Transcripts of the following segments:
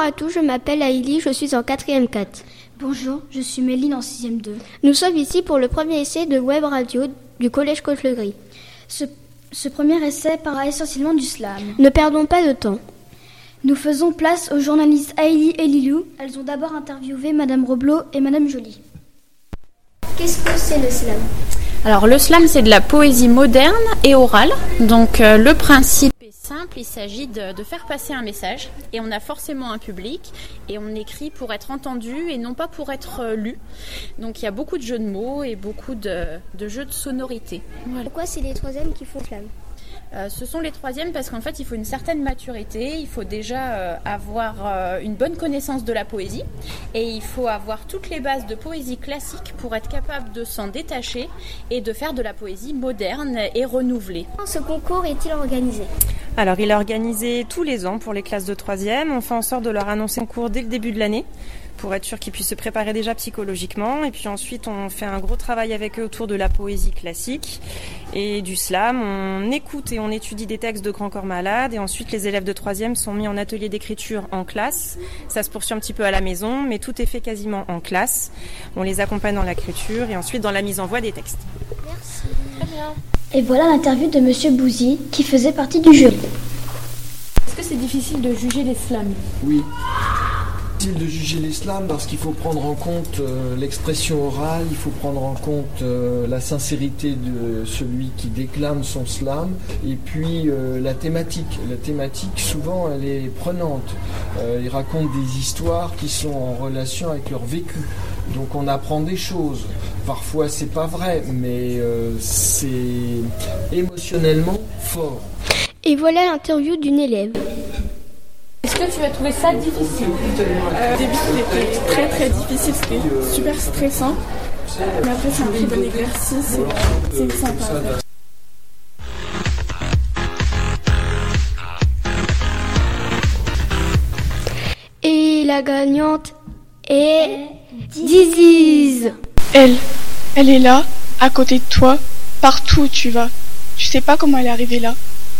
à tous, je m'appelle Aïli, je suis en 4ème 4. Bonjour, je suis Méline en 6ème 2. Nous sommes ici pour le premier essai de web radio du Collège Côte-le-Gris. Ce, ce premier essai parlera essentiellement du slam. Ne perdons pas de temps. Nous faisons place aux journalistes Aïli et Lilou. Elles ont d'abord interviewé Madame Roblot et Madame Joly. Qu'est-ce que c'est le slam? Alors le slam c'est de la poésie moderne et orale. Donc euh, le principe simple, il s'agit de, de faire passer un message et on a forcément un public et on écrit pour être entendu et non pas pour être euh, lu. Donc il y a beaucoup de jeux de mots et beaucoup de, de jeux de sonorité. Voilà. Pourquoi c'est les troisièmes qui font slam Euh, ce sont les troisièmes parce qu'en fait il faut une certaine maturité, il faut déjà euh, avoir euh, une bonne connaissance de la poésie et il faut avoir toutes les bases de poésie classique pour être capable de s'en détacher et de faire de la poésie moderne et renouvelée. Comment ce concours est-il organisé? Alors, il est organisé tous les ans pour les classes de troisième. On fait en sorte de leur annoncer un cours dès le début de l'année pour être sûr qu'ils puissent se préparer déjà psychologiquement. Et puis ensuite, on fait un gros travail avec eux autour de la poésie classique et du slam. On écoute et on étudie des textes de Grand Corps Malade. Et ensuite, les élèves de troisième sont mis en atelier d'écriture en classe. Ça se poursuit un petit peu à la maison, mais tout est fait quasiment en classe. On les accompagne dans l'écriture et ensuite dans la mise en voix des textes. Et voilà l'interview de Monsieur Bouzy qui faisait partie du jury. Difficile de juger les slams Oui. Difficile de juger l'islam parce qu'il faut prendre en compte euh, l'expression orale, il faut prendre en compte euh, la sincérité de celui qui déclame son slam et puis euh, la thématique. La thématique, souvent, elle est prenante. Ils racontent des histoires qui sont en relation avec leur vécu. Donc on apprend des choses. Parfois c'est pas vrai, mais c'est émotionnellement fort. Et voilà l'interview d'une élève. Est-ce que tu as trouvé ça difficile Au début, c'était très très difficile, c'était super stressant. Mais après, c'est un très bon exercice et c'est sympa. Et la gagnante est Diziz. Elle, elle est là, à côté de toi, partout où tu vas. Tu sais pas comment elle est arrivée là.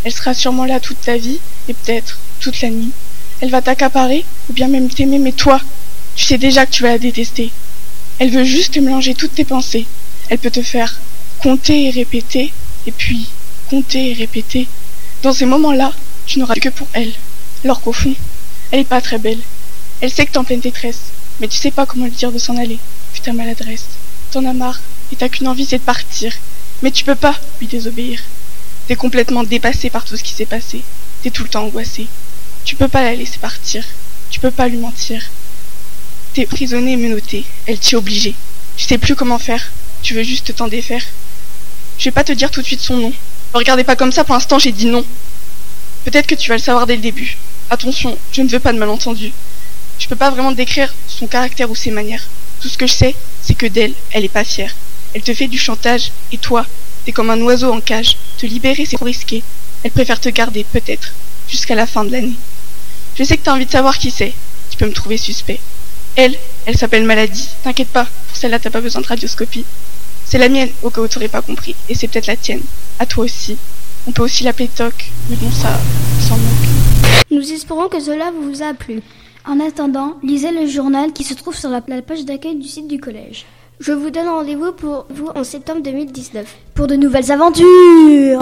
Elle sera sûrement là toute ta vie, et peut-être toute la nuit. Elle va t'accaparer, ou bien même t'aimer, mais toi, tu sais déjà que tu vas la détester. Elle veut juste te mélanger toutes tes pensées. Elle peut te faire compter et répéter, et puis compter et répéter. Dans ces moments-là, tu n'auras que pour elle. Alors qu'au fond, elle est pas très belle. Elle sait que t'es en pleine détresse, mais tu sais pas comment lui dire de s'en aller, vu ta maladresse. T'en as marre, et t'as qu'une envie, c'est de partir. Mais tu peux pas lui désobéir. T'es complètement dépassé par tout ce qui s'est passé. T'es tout le temps angoissé. Tu peux pas la laisser partir. Tu peux pas lui mentir. T'es prisonnier et menotté. Elle t'y est obligée. Tu sais plus comment faire. Tu veux juste t'en défaire. Je vais pas te dire tout de suite son nom. Ne regardez pas comme ça, pour l'instant j'ai dit non. Peut-être que tu vas le savoir dès le début. Attention, je ne veux pas de malentendu. Je peux pas vraiment décrire son caractère ou ses manières. Tout ce que je sais, c'est que d'elle, elle est pas fière. Elle te fait du chantage, et toi, t'es comme un oiseau en cage. Te libérer, c'est trop risqué. Elle préfère te garder, peut-être, jusqu'à la fin de l'année. Je sais que t'as envie de savoir qui c'est. Tu peux me trouver suspect. Elle, elle s'appelle Maladie. T'inquiète pas, pour celle-là, t'as pas besoin de radioscopie. C'est la mienne, au cas où t'aurais pas compris. Et c'est peut-être la tienne. À toi aussi. On peut aussi l'appeler Toc, mais bon, ça, s'en moque. Nous espérons que cela vous a plu. En attendant, lisez le journal qui se trouve sur la page d'accueil du site du collège. Je vous donne rendez-vous pour vous en septembre 2019. Pour de nouvelles aventures